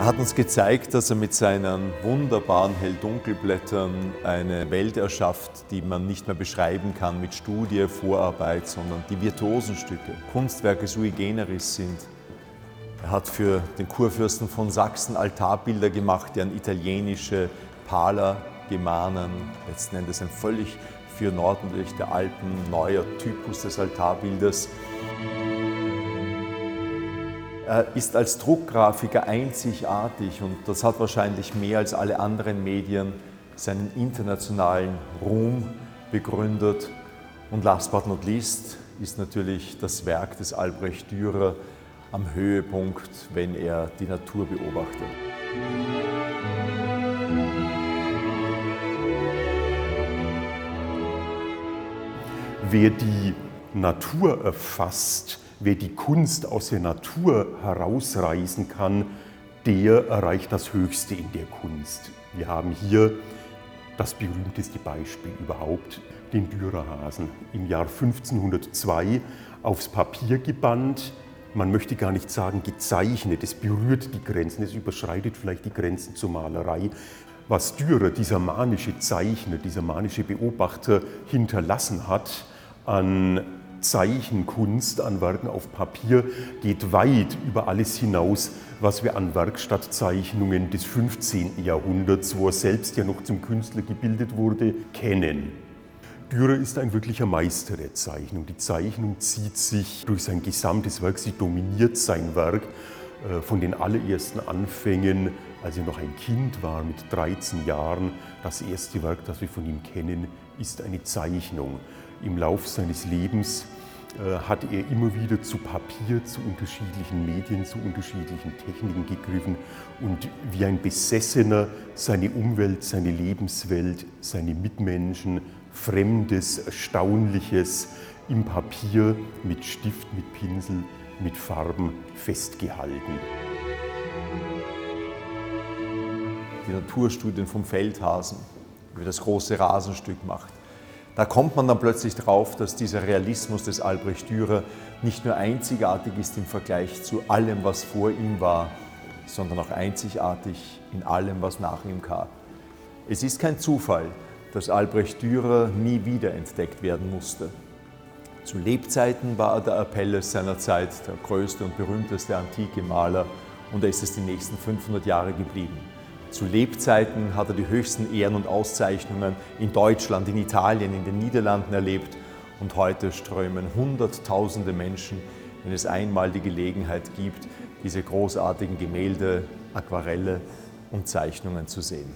Er hat uns gezeigt, dass er mit seinen wunderbaren Hell-Dunkel-Blättern eine Welt erschafft, die man nicht mehr beschreiben kann mit Studie, Vorarbeit, sondern die virtuosen Stücke, Kunstwerke sui generis sind. Er hat für den Kurfürsten von Sachsen Altarbilder gemacht, die an italienische Pala, Gemanen, letzten Endes ein völlig für nordentlich der Alpen neuer Typus des Altarbildes. Er ist als Druckgrafiker einzigartig und das hat wahrscheinlich mehr als alle anderen Medien seinen internationalen Ruhm begründet. Und last but not least ist natürlich das Werk des Albrecht Dürer am Höhepunkt, wenn er die Natur beobachtet. Wer die Natur erfasst, Wer die Kunst aus der Natur herausreißen kann, der erreicht das Höchste in der Kunst. Wir haben hier das berühmteste Beispiel überhaupt, den Dürerhasen, im Jahr 1502 aufs Papier gebannt. Man möchte gar nicht sagen gezeichnet, es berührt die Grenzen, es überschreitet vielleicht die Grenzen zur Malerei. Was Dürer, dieser manische Zeichner, dieser manische Beobachter hinterlassen hat an Zeichenkunst an Werken auf Papier geht weit über alles hinaus, was wir an Werkstattzeichnungen des 15. Jahrhunderts, wo er selbst ja noch zum Künstler gebildet wurde, kennen. Dürer ist ein wirklicher Meister der Zeichnung. Die Zeichnung zieht sich durch sein gesamtes Werk, sie dominiert sein Werk äh, von den allerersten Anfängen, als er noch ein Kind war mit 13 Jahren. Das erste Werk, das wir von ihm kennen, ist eine Zeichnung im Lauf seines Lebens äh, hat er immer wieder zu Papier, zu unterschiedlichen Medien, zu unterschiedlichen Techniken gegriffen und wie ein Besessener seine Umwelt, seine Lebenswelt, seine Mitmenschen, Fremdes, Erstaunliches im Papier mit Stift, mit Pinsel, mit Farben festgehalten. Die Naturstudien vom Feldhasen, wie das große Rasenstück macht da kommt man dann plötzlich drauf, dass dieser Realismus des Albrecht Dürer nicht nur einzigartig ist im Vergleich zu allem, was vor ihm war, sondern auch einzigartig in allem, was nach ihm kam. Es ist kein Zufall, dass Albrecht Dürer nie wieder entdeckt werden musste. Zu Lebzeiten war er der Apelles seiner Zeit, der größte und berühmteste antike Maler, und er ist es die nächsten 500 Jahre geblieben. Zu Lebzeiten hat er die höchsten Ehren und Auszeichnungen in Deutschland, in Italien, in den Niederlanden erlebt und heute strömen Hunderttausende Menschen, wenn es einmal die Gelegenheit gibt, diese großartigen Gemälde, Aquarelle und Zeichnungen zu sehen.